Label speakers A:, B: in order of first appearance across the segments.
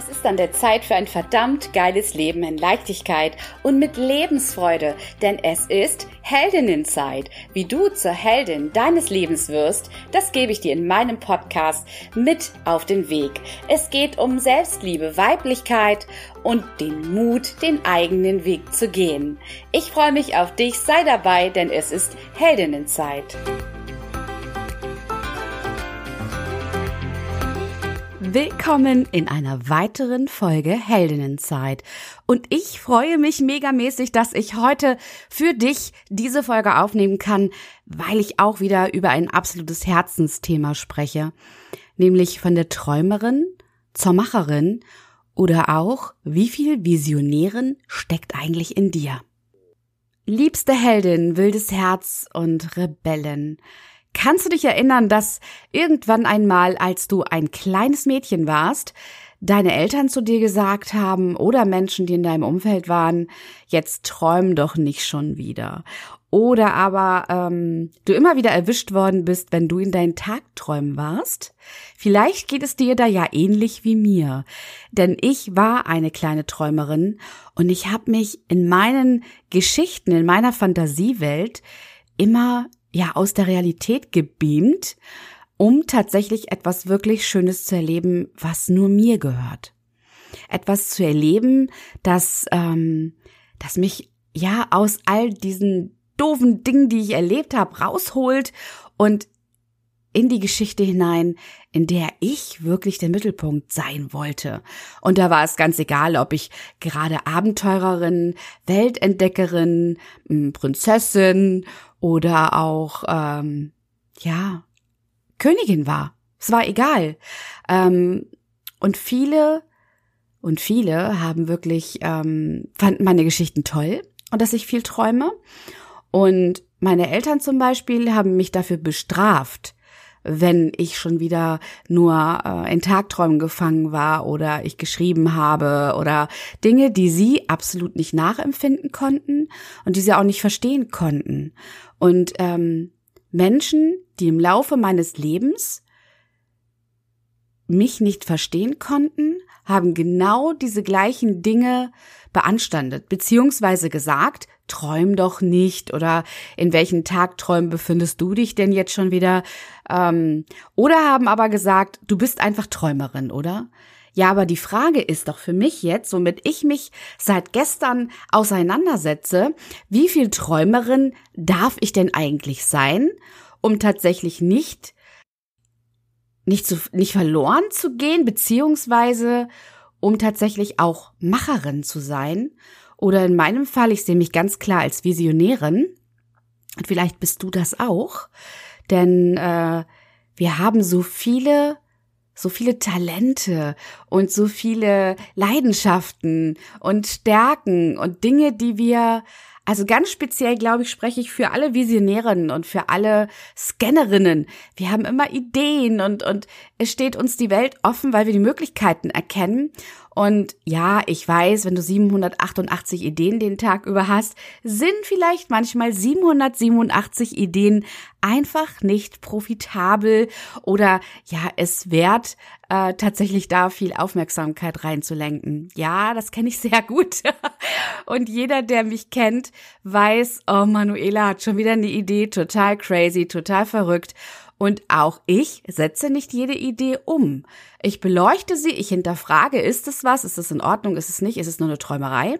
A: Es ist an der Zeit für ein verdammt geiles Leben in Leichtigkeit und mit Lebensfreude, denn es ist Heldinnenzeit. Wie du zur Heldin deines Lebens wirst, das gebe ich dir in meinem Podcast mit auf den Weg. Es geht um Selbstliebe, Weiblichkeit und den Mut, den eigenen Weg zu gehen. Ich freue mich auf dich, sei dabei, denn es ist Heldinnenzeit. Willkommen in einer weiteren Folge Heldinnenzeit. Und ich freue mich megamäßig, dass ich heute für dich diese Folge aufnehmen kann, weil ich auch wieder über ein absolutes Herzensthema spreche. Nämlich von der Träumerin zur Macherin oder auch, wie viel Visionären steckt eigentlich in dir? Liebste Heldin, wildes Herz und Rebellen. Kannst du dich erinnern, dass irgendwann einmal, als du ein kleines Mädchen warst, deine Eltern zu dir gesagt haben oder Menschen, die in deinem Umfeld waren, jetzt träum doch nicht schon wieder. Oder aber ähm, du immer wieder erwischt worden bist, wenn du in deinen Tagträumen warst. Vielleicht geht es dir da ja ähnlich wie mir. Denn ich war eine kleine Träumerin und ich habe mich in meinen Geschichten, in meiner Fantasiewelt immer ja aus der Realität gebeamt, um tatsächlich etwas wirklich Schönes zu erleben, was nur mir gehört. Etwas zu erleben, das, ähm, das mich ja aus all diesen doofen Dingen, die ich erlebt habe, rausholt und in die Geschichte hinein, in der ich wirklich der Mittelpunkt sein wollte. Und da war es ganz egal, ob ich gerade Abenteurerin, Weltentdeckerin, Prinzessin oder auch, ähm, ja, Königin war. Es war egal. Ähm, und viele und viele haben wirklich, ähm, fanden meine Geschichten toll und dass ich viel träume. Und meine Eltern zum Beispiel haben mich dafür bestraft, wenn ich schon wieder nur äh, in Tagträumen gefangen war oder ich geschrieben habe oder Dinge, die sie absolut nicht nachempfinden konnten und die sie auch nicht verstehen konnten. Und ähm, Menschen, die im Laufe meines Lebens mich nicht verstehen konnten, haben genau diese gleichen Dinge beanstandet, beziehungsweise gesagt, träum doch nicht oder in welchen Tagträumen befindest du dich denn jetzt schon wieder? Ähm, oder haben aber gesagt, du bist einfach Träumerin, oder? Ja, aber die Frage ist doch für mich jetzt, womit ich mich seit gestern auseinandersetze, wie viel Träumerin darf ich denn eigentlich sein, um tatsächlich nicht nicht zu, nicht verloren zu gehen, beziehungsweise um tatsächlich auch Macherin zu sein. Oder in meinem Fall, ich sehe mich ganz klar als Visionärin. Und vielleicht bist du das auch. Denn äh, wir haben so viele so viele Talente und so viele Leidenschaften und Stärken und Dinge, die wir also ganz speziell, glaube ich, spreche ich für alle Visionärinnen und für alle Scannerinnen. Wir haben immer Ideen und, und es steht uns die Welt offen, weil wir die Möglichkeiten erkennen. Und ja, ich weiß, wenn du 788 Ideen den Tag über hast, sind vielleicht manchmal 787 Ideen einfach nicht profitabel oder ja, es wert, äh, tatsächlich da viel Aufmerksamkeit reinzulenken. Ja, das kenne ich sehr gut. Und jeder, der mich kennt, weiß, oh, Manuela hat schon wieder eine Idee, total crazy, total verrückt. Und auch ich setze nicht jede Idee um. Ich beleuchte sie, ich hinterfrage, ist es was, ist es in Ordnung, ist es nicht, ist es nur eine Träumerei?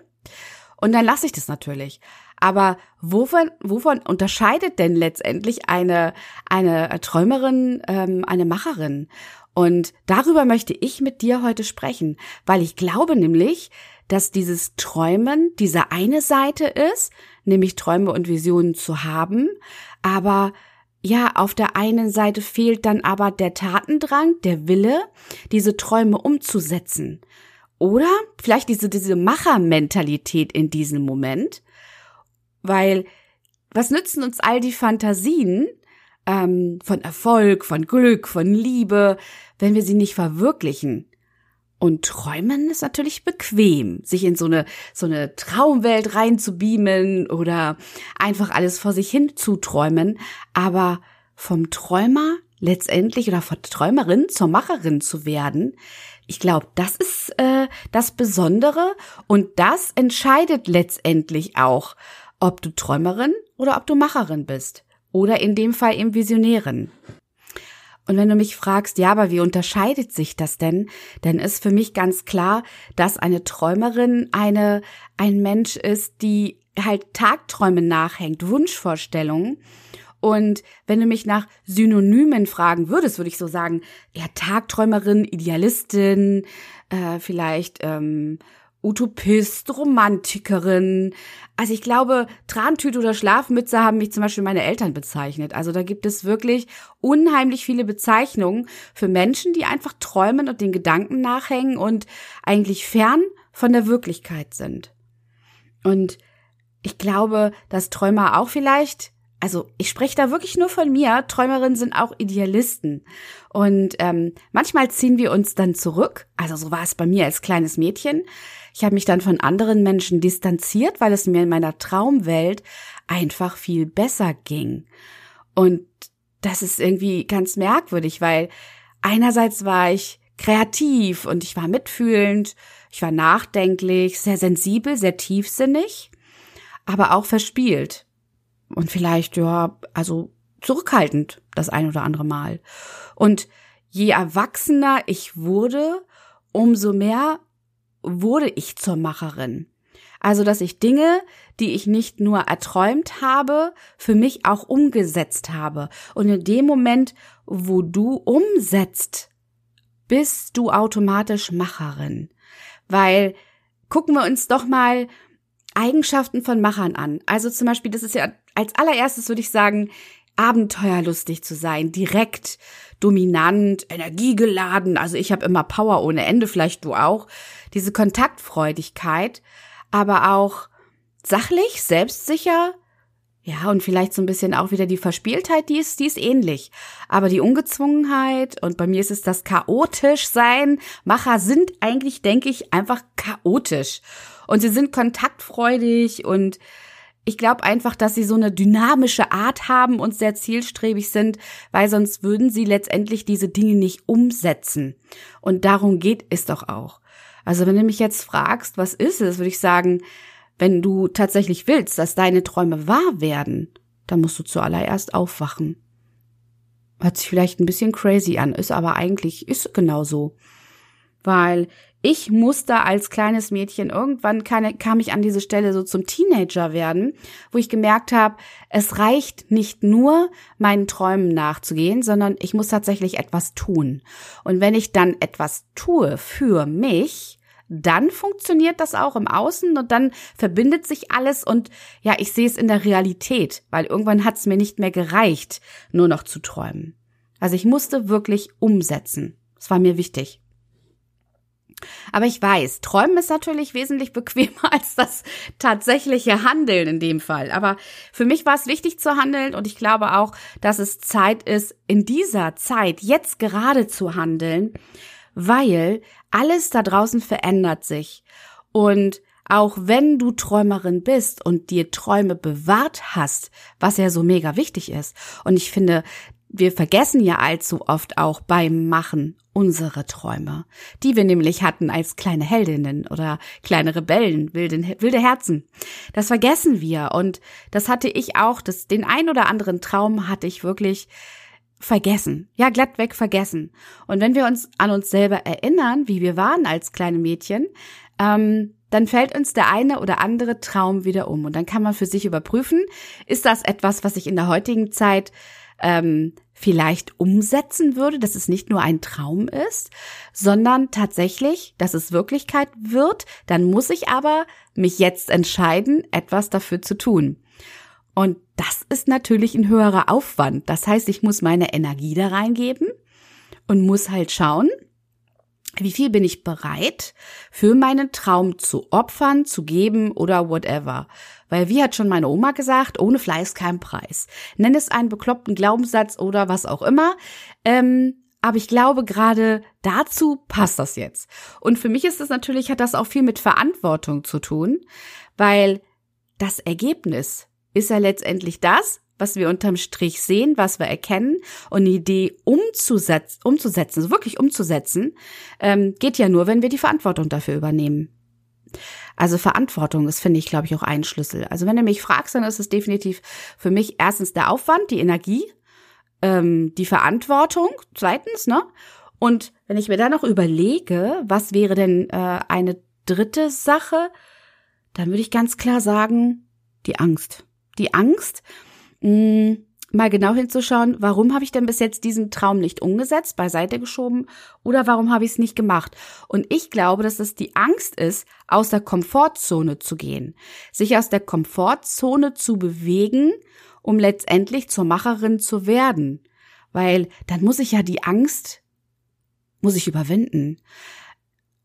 A: Und dann lasse ich das natürlich. Aber wovon, wovon unterscheidet denn letztendlich eine, eine Träumerin, ähm, eine Macherin? Und darüber möchte ich mit dir heute sprechen, weil ich glaube nämlich, dass dieses Träumen diese eine Seite ist, nämlich Träume und Visionen zu haben, aber ja, auf der einen Seite fehlt dann aber der Tatendrang, der Wille, diese Träume umzusetzen. Oder vielleicht diese, diese Machermentalität in diesem Moment. Weil, was nützen uns all die Fantasien ähm, von Erfolg, von Glück, von Liebe, wenn wir sie nicht verwirklichen? Und träumen ist natürlich bequem, sich in so eine, so eine Traumwelt reinzubeamen oder einfach alles vor sich hin zu träumen. Aber vom Träumer letztendlich oder von Träumerin zur Macherin zu werden, ich glaube, das ist äh, das Besondere und das entscheidet letztendlich auch, ob du Träumerin oder ob du Macherin bist. Oder in dem Fall eben Visionärin. Und wenn du mich fragst, ja, aber wie unterscheidet sich das denn? Dann ist für mich ganz klar, dass eine Träumerin eine, ein Mensch ist, die halt Tagträumen nachhängt, Wunschvorstellungen. Und wenn du mich nach Synonymen fragen würdest, würde ich so sagen, ja, Tagträumerin, Idealistin, äh, vielleicht ähm, Utopist, Romantikerin. Also ich glaube, Trantüte oder Schlafmütze haben mich zum Beispiel meine Eltern bezeichnet. Also da gibt es wirklich unheimlich viele Bezeichnungen für Menschen, die einfach träumen und den Gedanken nachhängen und eigentlich fern von der Wirklichkeit sind. Und ich glaube, dass Träumer auch vielleicht also ich spreche da wirklich nur von mir. Träumerinnen sind auch Idealisten. Und ähm, manchmal ziehen wir uns dann zurück. Also so war es bei mir als kleines Mädchen. Ich habe mich dann von anderen Menschen distanziert, weil es mir in meiner Traumwelt einfach viel besser ging. Und das ist irgendwie ganz merkwürdig, weil einerseits war ich kreativ und ich war mitfühlend, ich war nachdenklich, sehr sensibel, sehr tiefsinnig, aber auch verspielt und vielleicht, ja, also zurückhaltend das ein oder andere Mal. Und je erwachsener ich wurde, umso mehr wurde ich zur Macherin. Also, dass ich Dinge, die ich nicht nur erträumt habe, für mich auch umgesetzt habe. Und in dem Moment, wo du umsetzt, bist du automatisch Macherin. Weil gucken wir uns doch mal Eigenschaften von Machern an. Also zum Beispiel, das ist ja als allererstes würde ich sagen, abenteuerlustig zu sein, direkt, dominant, energiegeladen. Also ich habe immer Power ohne Ende, vielleicht du auch. Diese Kontaktfreudigkeit, aber auch sachlich, selbstsicher. Ja, und vielleicht so ein bisschen auch wieder die Verspieltheit, die ist, die ist ähnlich. Aber die Ungezwungenheit und bei mir ist es das chaotisch sein. Macher sind eigentlich, denke ich, einfach chaotisch. Und sie sind kontaktfreudig und ich glaube einfach, dass sie so eine dynamische Art haben und sehr zielstrebig sind, weil sonst würden sie letztendlich diese Dinge nicht umsetzen. Und darum geht es doch auch. Also wenn du mich jetzt fragst, was ist es, würde ich sagen, wenn du tatsächlich willst, dass deine Träume wahr werden, dann musst du zuallererst aufwachen. Hört sich vielleicht ein bisschen crazy an, ist aber eigentlich, ist genau so. Weil ich musste als kleines Mädchen irgendwann keine, kam ich an diese Stelle so zum Teenager werden, wo ich gemerkt habe, es reicht nicht nur meinen Träumen nachzugehen, sondern ich muss tatsächlich etwas tun. Und wenn ich dann etwas tue für mich, dann funktioniert das auch im Außen und dann verbindet sich alles und ja, ich sehe es in der Realität, weil irgendwann hat es mir nicht mehr gereicht, nur noch zu träumen. Also ich musste wirklich umsetzen. Das war mir wichtig. Aber ich weiß, Träumen ist natürlich wesentlich bequemer als das tatsächliche Handeln in dem Fall. Aber für mich war es wichtig zu handeln und ich glaube auch, dass es Zeit ist, in dieser Zeit jetzt gerade zu handeln, weil alles da draußen verändert sich. Und auch wenn du Träumerin bist und dir Träume bewahrt hast, was ja so mega wichtig ist. Und ich finde, wir vergessen ja allzu oft auch beim Machen unsere Träume, die wir nämlich hatten als kleine Heldinnen oder kleine Rebellen, wilde, wilde Herzen. Das vergessen wir und das hatte ich auch, das, den ein oder anderen Traum hatte ich wirklich vergessen. Ja, glatt weg vergessen. Und wenn wir uns an uns selber erinnern, wie wir waren als kleine Mädchen, ähm, dann fällt uns der eine oder andere Traum wieder um. Und dann kann man für sich überprüfen, ist das etwas, was ich in der heutigen Zeit ähm, vielleicht umsetzen würde, dass es nicht nur ein Traum ist, sondern tatsächlich, dass es Wirklichkeit wird, dann muss ich aber mich jetzt entscheiden, etwas dafür zu tun. Und das ist natürlich ein höherer Aufwand. Das heißt, ich muss meine Energie da reingeben und muss halt schauen, wie viel bin ich bereit, für meinen Traum zu opfern, zu geben oder whatever. Weil wie hat schon meine Oma gesagt, ohne Fleiß kein Preis. Nenn es einen bekloppten Glaubenssatz oder was auch immer. Ähm, aber ich glaube, gerade dazu passt das jetzt. Und für mich ist es natürlich, hat das auch viel mit Verantwortung zu tun, weil das Ergebnis ist ja letztendlich das, was wir unterm Strich sehen, was wir erkennen und eine Idee umzusetzen, umzusetzen, so wirklich umzusetzen, ähm, geht ja nur, wenn wir die Verantwortung dafür übernehmen. Also Verantwortung ist, finde ich, glaube ich, auch ein Schlüssel. Also wenn du mich fragst, dann ist es definitiv für mich erstens der Aufwand, die Energie, ähm, die Verantwortung, zweitens, ne? Und wenn ich mir dann noch überlege, was wäre denn äh, eine dritte Sache, dann würde ich ganz klar sagen, die Angst. Die Angst, mm, mal genau hinzuschauen, warum habe ich denn bis jetzt diesen Traum nicht umgesetzt, beiseite geschoben oder warum habe ich es nicht gemacht? Und ich glaube, dass es die Angst ist, aus der Komfortzone zu gehen, sich aus der Komfortzone zu bewegen, um letztendlich zur Macherin zu werden. Weil dann muss ich ja die Angst, muss ich überwinden.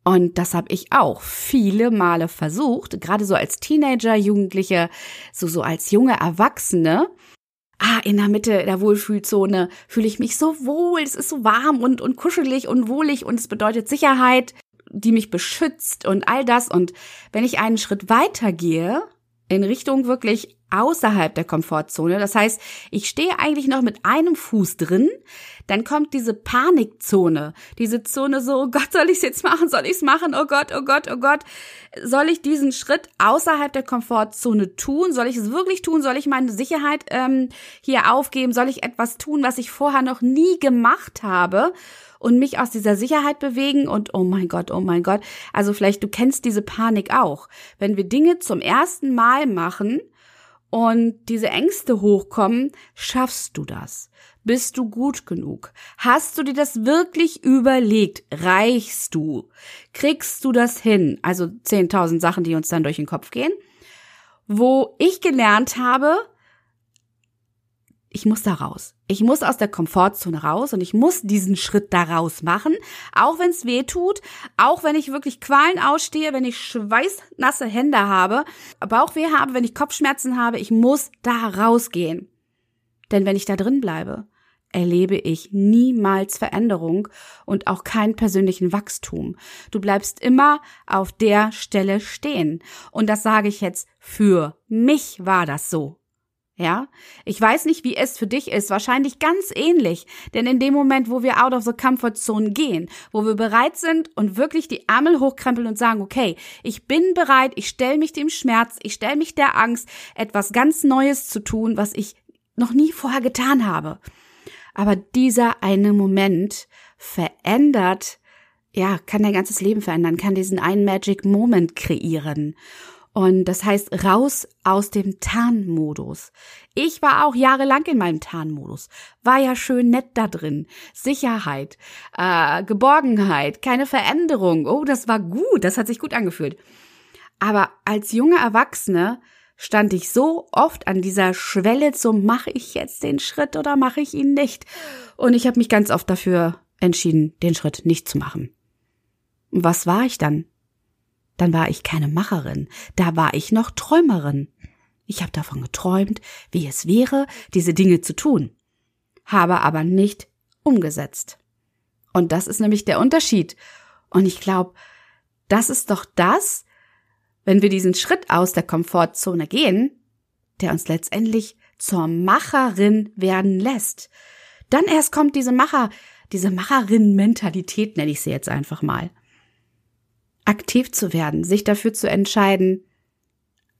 A: Und das habe ich auch viele Male versucht, gerade so als Teenager, Jugendliche, so so als junge Erwachsene. Ah, in der Mitte der Wohlfühlzone fühle ich mich so wohl, es ist so warm und und kuschelig und wohlig und es bedeutet Sicherheit, die mich beschützt und all das und wenn ich einen Schritt weiter gehe in Richtung wirklich außerhalb der Komfortzone. Das heißt, ich stehe eigentlich noch mit einem Fuß drin, dann kommt diese Panikzone, diese Zone so, oh Gott, soll ich es jetzt machen, soll ich es machen, oh Gott, oh Gott, oh Gott, soll ich diesen Schritt außerhalb der Komfortzone tun, soll ich es wirklich tun, soll ich meine Sicherheit ähm, hier aufgeben, soll ich etwas tun, was ich vorher noch nie gemacht habe? und mich aus dieser Sicherheit bewegen und oh mein Gott, oh mein Gott. Also vielleicht du kennst diese Panik auch. Wenn wir Dinge zum ersten Mal machen, und diese Ängste hochkommen, schaffst du das? Bist du gut genug? Hast du dir das wirklich überlegt? Reichst du? Kriegst du das hin? Also 10.000 Sachen, die uns dann durch den Kopf gehen. Wo ich gelernt habe, ich muss da raus. Ich muss aus der Komfortzone raus und ich muss diesen Schritt da raus machen, auch wenn es weh tut, auch wenn ich wirklich Qualen ausstehe, wenn ich schweißnasse Hände habe, Bauchweh habe, wenn ich Kopfschmerzen habe, ich muss da rausgehen. Denn wenn ich da drin bleibe, erlebe ich niemals Veränderung und auch keinen persönlichen Wachstum. Du bleibst immer auf der Stelle stehen. Und das sage ich jetzt, für mich war das so. Ja, ich weiß nicht, wie es für dich ist, wahrscheinlich ganz ähnlich, denn in dem Moment, wo wir out of the comfort zone gehen, wo wir bereit sind und wirklich die Ärmel hochkrempeln und sagen, okay, ich bin bereit, ich stelle mich dem Schmerz, ich stelle mich der Angst, etwas ganz Neues zu tun, was ich noch nie vorher getan habe. Aber dieser eine Moment verändert, ja, kann dein ganzes Leben verändern, kann diesen einen Magic Moment kreieren. Und das heißt raus aus dem Tarnmodus. Ich war auch jahrelang in meinem Tarnmodus. War ja schön nett da drin. Sicherheit, äh, Geborgenheit, keine Veränderung. Oh, das war gut. Das hat sich gut angefühlt. Aber als junge Erwachsene stand ich so oft an dieser Schwelle zum mache ich jetzt den Schritt oder mache ich ihn nicht. Und ich habe mich ganz oft dafür entschieden, den Schritt nicht zu machen. Was war ich dann? Dann war ich keine Macherin, da war ich noch Träumerin. Ich habe davon geträumt, wie es wäre, diese Dinge zu tun, habe aber nicht umgesetzt. Und das ist nämlich der Unterschied. Und ich glaube, das ist doch das, wenn wir diesen Schritt aus der Komfortzone gehen, der uns letztendlich zur Macherin werden lässt. Dann erst kommt diese Macher, diese Macherin-Mentalität, nenne ich sie jetzt einfach mal aktiv zu werden, sich dafür zu entscheiden,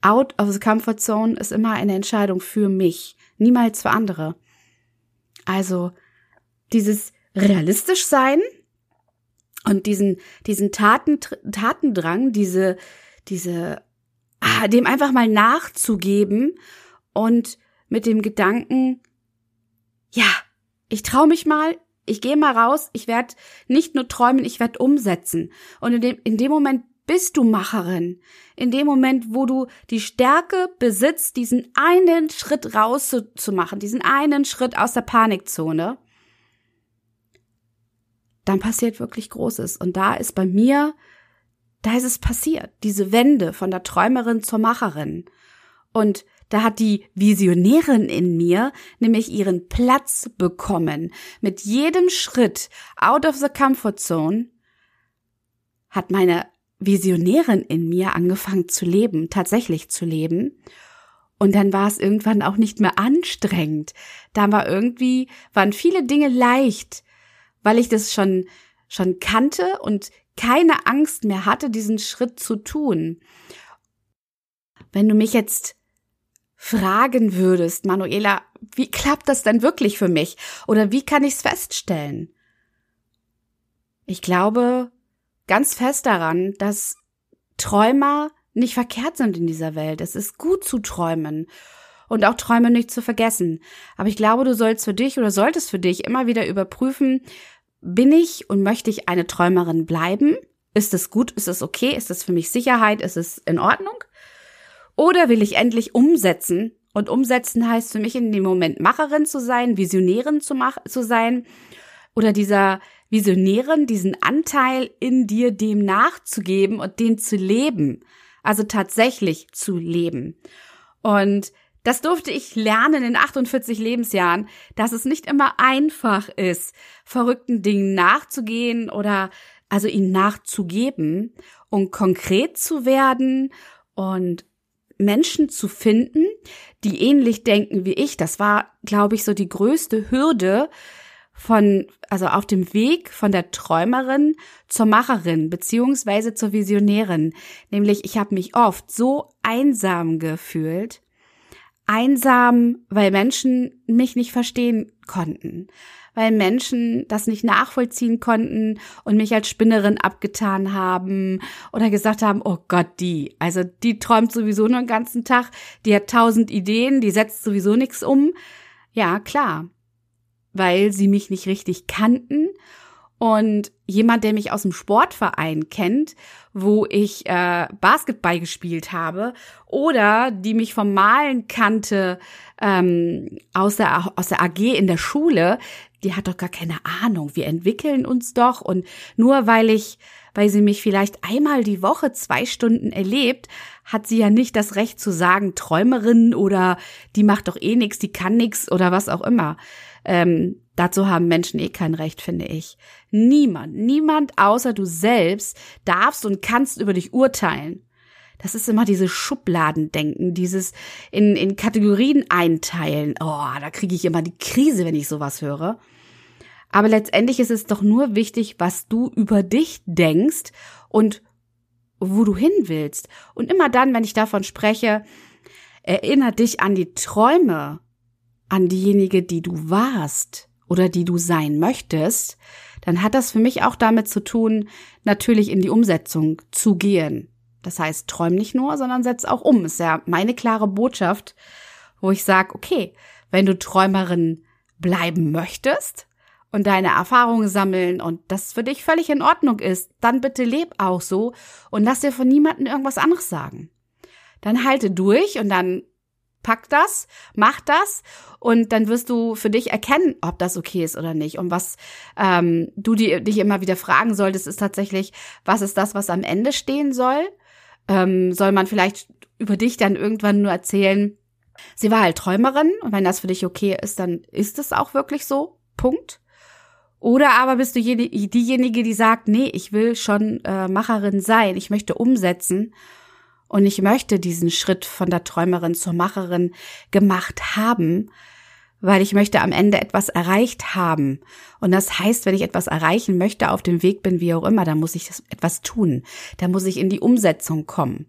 A: out of the comfort zone ist immer eine Entscheidung für mich, niemals für andere. Also dieses realistisch sein und diesen diesen Taten, Tatendrang, diese diese ah, dem einfach mal nachzugeben und mit dem Gedanken, ja, ich traue mich mal, ich gehe mal raus, ich werde nicht nur träumen, ich werde umsetzen. Und in dem, in dem Moment bist du Macherin. In dem Moment, wo du die Stärke besitzt, diesen einen Schritt rauszumachen, diesen einen Schritt aus der Panikzone, dann passiert wirklich Großes. Und da ist bei mir, da ist es passiert. Diese Wende von der Träumerin zur Macherin. Und da hat die Visionärin in mir nämlich ihren Platz bekommen. Mit jedem Schritt out of the comfort zone hat meine Visionärin in mir angefangen zu leben, tatsächlich zu leben. Und dann war es irgendwann auch nicht mehr anstrengend. Da war irgendwie, waren viele Dinge leicht, weil ich das schon, schon kannte und keine Angst mehr hatte, diesen Schritt zu tun. Wenn du mich jetzt fragen würdest, Manuela, wie klappt das denn wirklich für mich? Oder wie kann ich es feststellen? Ich glaube ganz fest daran, dass Träumer nicht verkehrt sind in dieser Welt. Es ist gut zu träumen und auch Träume nicht zu vergessen. Aber ich glaube, du sollst für dich oder solltest für dich immer wieder überprüfen, bin ich und möchte ich eine Träumerin bleiben? Ist es gut? Ist es okay? Ist es für mich Sicherheit? Ist es in Ordnung? Oder will ich endlich umsetzen? Und umsetzen heißt für mich in dem Moment Macherin zu sein, Visionärin zu, mach zu sein oder dieser Visionären diesen Anteil in dir dem nachzugeben und den zu leben. Also tatsächlich zu leben. Und das durfte ich lernen in 48 Lebensjahren, dass es nicht immer einfach ist, verrückten Dingen nachzugehen oder also ihnen nachzugeben und konkret zu werden und Menschen zu finden, die ähnlich denken wie ich. Das war, glaube ich, so die größte Hürde, von, also auf dem Weg von der Träumerin zur Macherin beziehungsweise zur Visionärin. Nämlich, ich habe mich oft so einsam gefühlt. Einsam, weil Menschen mich nicht verstehen konnten. Weil Menschen das nicht nachvollziehen konnten und mich als Spinnerin abgetan haben oder gesagt haben, oh Gott, die, also die träumt sowieso nur den ganzen Tag, die hat tausend Ideen, die setzt sowieso nichts um. Ja, klar weil sie mich nicht richtig kannten. Und jemand, der mich aus dem Sportverein kennt, wo ich äh, Basketball gespielt habe, oder die mich vom Malen kannte ähm, aus, der, aus der AG in der Schule, die hat doch gar keine Ahnung. Wir entwickeln uns doch. Und nur weil ich, weil sie mich vielleicht einmal die Woche zwei Stunden erlebt, hat sie ja nicht das Recht zu sagen, Träumerin oder die macht doch eh nix, die kann nix oder was auch immer. Ähm, dazu haben Menschen eh kein Recht, finde ich. Niemand, niemand außer du selbst darfst und kannst über dich urteilen. Das ist immer dieses Schubladendenken, dieses in, in Kategorien einteilen. Oh, da kriege ich immer die Krise, wenn ich sowas höre. Aber letztendlich ist es doch nur wichtig, was du über dich denkst und wo du hin willst. Und immer dann, wenn ich davon spreche, erinnere dich an die Träume, an diejenige, die du warst oder die du sein möchtest, dann hat das für mich auch damit zu tun, natürlich in die Umsetzung zu gehen. Das heißt, träum nicht nur, sondern setz auch um. Ist ja meine klare Botschaft, wo ich sage, okay, wenn du Träumerin bleiben möchtest und deine Erfahrungen sammeln und das für dich völlig in Ordnung ist, dann bitte leb auch so und lass dir von niemandem irgendwas anderes sagen. Dann halte durch und dann pack das, mach das und dann wirst du für dich erkennen, ob das okay ist oder nicht. Und was ähm, du die, dich immer wieder fragen solltest, ist tatsächlich, was ist das, was am Ende stehen soll? Ähm, soll man vielleicht über dich dann irgendwann nur erzählen, sie war halt Träumerin und wenn das für dich okay ist, dann ist es auch wirklich so. Punkt. Oder aber bist du diejenige, die sagt, nee, ich will schon äh, Macherin sein, ich möchte umsetzen und ich möchte diesen Schritt von der Träumerin zur Macherin gemacht haben, weil ich möchte am Ende etwas erreicht haben. Und das heißt, wenn ich etwas erreichen möchte, auf dem Weg bin, wie auch immer, dann muss ich etwas tun. Da muss ich in die Umsetzung kommen.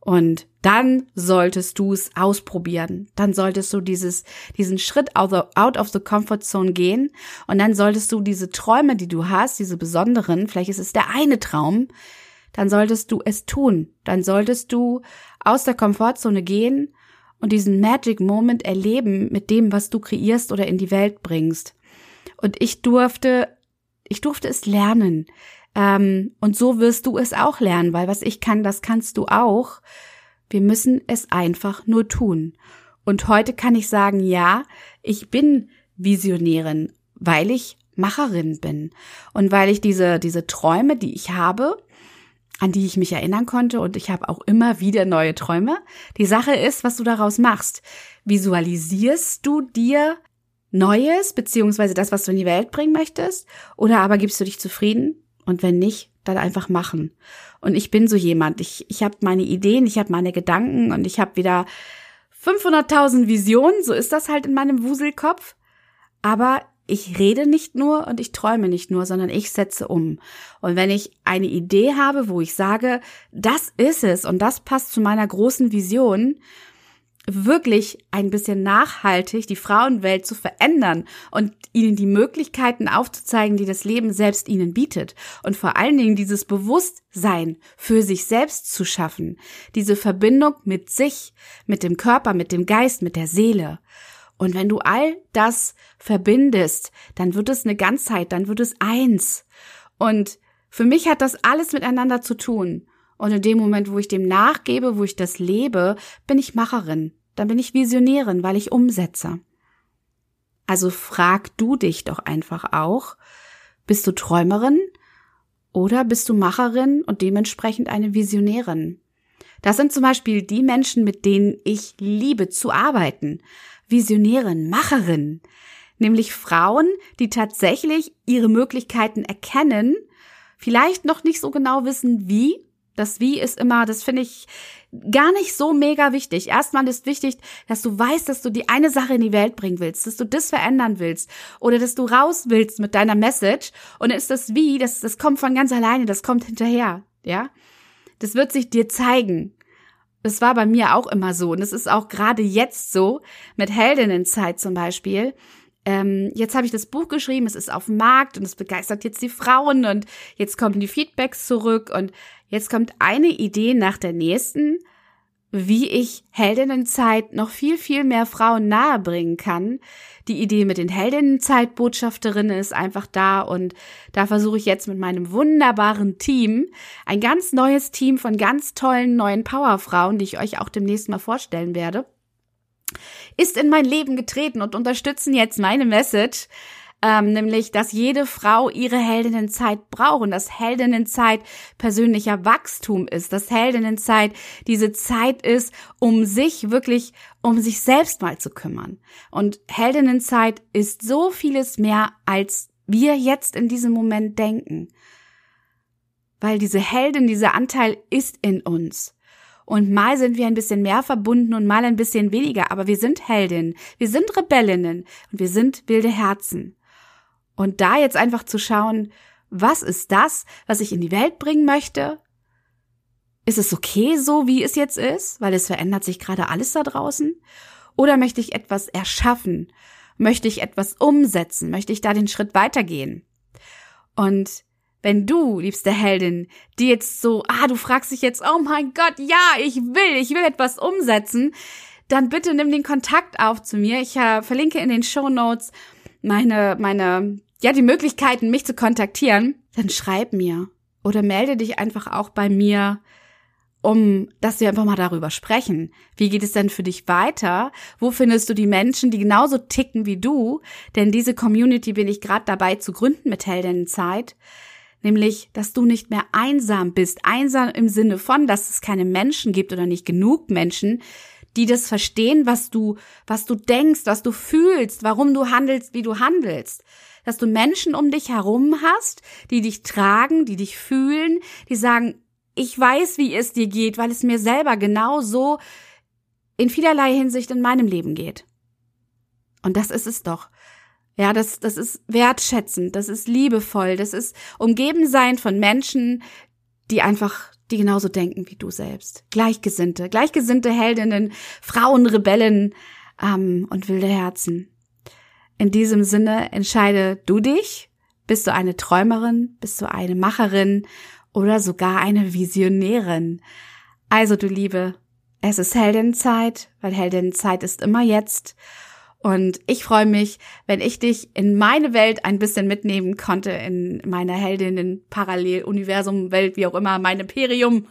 A: Und dann solltest du es ausprobieren. Dann solltest du dieses, diesen Schritt out of the comfort zone gehen. Und dann solltest du diese Träume, die du hast, diese besonderen, vielleicht ist es der eine Traum, dann solltest du es tun. Dann solltest du aus der Komfortzone gehen und diesen Magic Moment erleben mit dem, was du kreierst oder in die Welt bringst. Und ich durfte, ich durfte es lernen. Ähm, und so wirst du es auch lernen, weil was ich kann, das kannst du auch. Wir müssen es einfach nur tun. Und heute kann ich sagen, ja, ich bin Visionärin, weil ich Macherin bin und weil ich diese, diese Träume, die ich habe, an die ich mich erinnern konnte und ich habe auch immer wieder neue Träume. Die Sache ist, was du daraus machst. Visualisierst du dir Neues, beziehungsweise das, was du in die Welt bringen möchtest? Oder aber gibst du dich zufrieden? Und wenn nicht, dann einfach machen. Und ich bin so jemand. Ich, ich habe meine Ideen, ich habe meine Gedanken und ich habe wieder 500.000 Visionen, so ist das halt in meinem Wuselkopf. Aber ich rede nicht nur und ich träume nicht nur, sondern ich setze um. Und wenn ich eine Idee habe, wo ich sage, das ist es und das passt zu meiner großen Vision, wirklich ein bisschen nachhaltig die Frauenwelt zu verändern und ihnen die Möglichkeiten aufzuzeigen, die das Leben selbst ihnen bietet und vor allen Dingen dieses Bewusstsein für sich selbst zu schaffen, diese Verbindung mit sich, mit dem Körper, mit dem Geist, mit der Seele. Und wenn du all das verbindest, dann wird es eine Ganzheit, dann wird es eins. Und für mich hat das alles miteinander zu tun. Und in dem Moment, wo ich dem nachgebe, wo ich das lebe, bin ich Macherin. Dann bin ich Visionärin, weil ich umsetze. Also frag du dich doch einfach auch, bist du Träumerin oder bist du Macherin und dementsprechend eine Visionärin? Das sind zum Beispiel die Menschen, mit denen ich liebe zu arbeiten, Visionärin, Macherin, nämlich Frauen, die tatsächlich ihre Möglichkeiten erkennen, vielleicht noch nicht so genau wissen, wie. Das Wie ist immer, das finde ich gar nicht so mega wichtig. Erstmal ist wichtig, dass du weißt, dass du die eine Sache in die Welt bringen willst, dass du das verändern willst oder dass du raus willst mit deiner Message. Und ist das Wie, das, das kommt von ganz alleine, das kommt hinterher, ja. Das wird sich dir zeigen. Das war bei mir auch immer so und es ist auch gerade jetzt so mit Heldinnenzeit zum Beispiel. Ähm, jetzt habe ich das Buch geschrieben, es ist auf dem Markt und es begeistert jetzt die Frauen und jetzt kommen die Feedbacks zurück und jetzt kommt eine Idee nach der nächsten wie ich Heldinnenzeit noch viel, viel mehr Frauen nahebringen kann. Die Idee mit den Heldinnenzeitbotschafterinnen ist einfach da und da versuche ich jetzt mit meinem wunderbaren Team, ein ganz neues Team von ganz tollen neuen Powerfrauen, die ich euch auch demnächst mal vorstellen werde, ist in mein Leben getreten und unterstützen jetzt meine Message, ähm, nämlich, dass jede Frau ihre Heldinnenzeit braucht und dass Heldinnenzeit persönlicher Wachstum ist, dass Heldinnenzeit diese Zeit ist, um sich wirklich, um sich selbst mal zu kümmern. Und Heldinnenzeit ist so vieles mehr, als wir jetzt in diesem Moment denken. Weil diese Heldin, dieser Anteil ist in uns. Und mal sind wir ein bisschen mehr verbunden und mal ein bisschen weniger, aber wir sind Heldinnen, wir sind Rebellinnen und wir sind wilde Herzen. Und da jetzt einfach zu schauen, was ist das, was ich in die Welt bringen möchte? Ist es okay so, wie es jetzt ist, weil es verändert sich gerade alles da draußen? Oder möchte ich etwas erschaffen? Möchte ich etwas umsetzen? Möchte ich da den Schritt weitergehen? Und wenn du, liebste Heldin, die jetzt so, ah, du fragst dich jetzt, oh mein Gott, ja, ich will, ich will etwas umsetzen, dann bitte nimm den Kontakt auf zu mir. Ich äh, verlinke in den Show Notes meine, meine ja, die Möglichkeiten, mich zu kontaktieren, dann schreib mir oder melde dich einfach auch bei mir, um, dass wir einfach mal darüber sprechen. Wie geht es denn für dich weiter? Wo findest du die Menschen, die genauso ticken wie du? Denn diese Community bin ich gerade dabei zu gründen mit Heldinnenzeit. Nämlich, dass du nicht mehr einsam bist. Einsam im Sinne von, dass es keine Menschen gibt oder nicht genug Menschen, die das verstehen, was du, was du denkst, was du fühlst, warum du handelst, wie du handelst dass du Menschen um dich herum hast, die dich tragen, die dich fühlen, die sagen, ich weiß, wie es dir geht, weil es mir selber genau so in vielerlei Hinsicht in meinem Leben geht. Und das ist es doch. Ja, das, das ist wertschätzend, das ist liebevoll, das ist umgeben sein von Menschen, die einfach, die genauso denken wie du selbst. Gleichgesinnte, gleichgesinnte Heldinnen, Frauenrebellen ähm, und wilde Herzen. In diesem Sinne entscheide du dich. Bist du eine Träumerin? Bist du eine Macherin? Oder sogar eine Visionärin? Also, du Liebe, es ist Heldinnenzeit, weil Heldinnenzeit ist immer jetzt. Und ich freue mich, wenn ich dich in meine Welt ein bisschen mitnehmen konnte, in meiner Heldinnen Paralleluniversum Welt, wie auch immer, mein Imperium.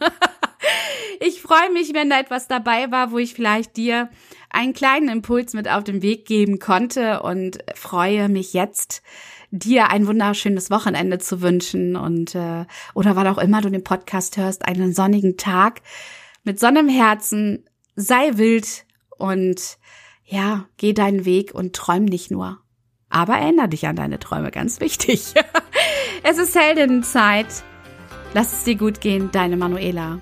A: ich freue mich, wenn da etwas dabei war, wo ich vielleicht dir einen kleinen Impuls mit auf den Weg geben konnte und freue mich jetzt, dir ein wunderschönes Wochenende zu wünschen und äh, oder wann auch immer du den Podcast hörst, einen sonnigen Tag mit Sonne im Herzen, sei wild und ja, geh deinen Weg und träum nicht nur. Aber erinnere dich an deine Träume, ganz wichtig. es ist Heldinnenzeit. Lass es dir gut gehen, deine Manuela.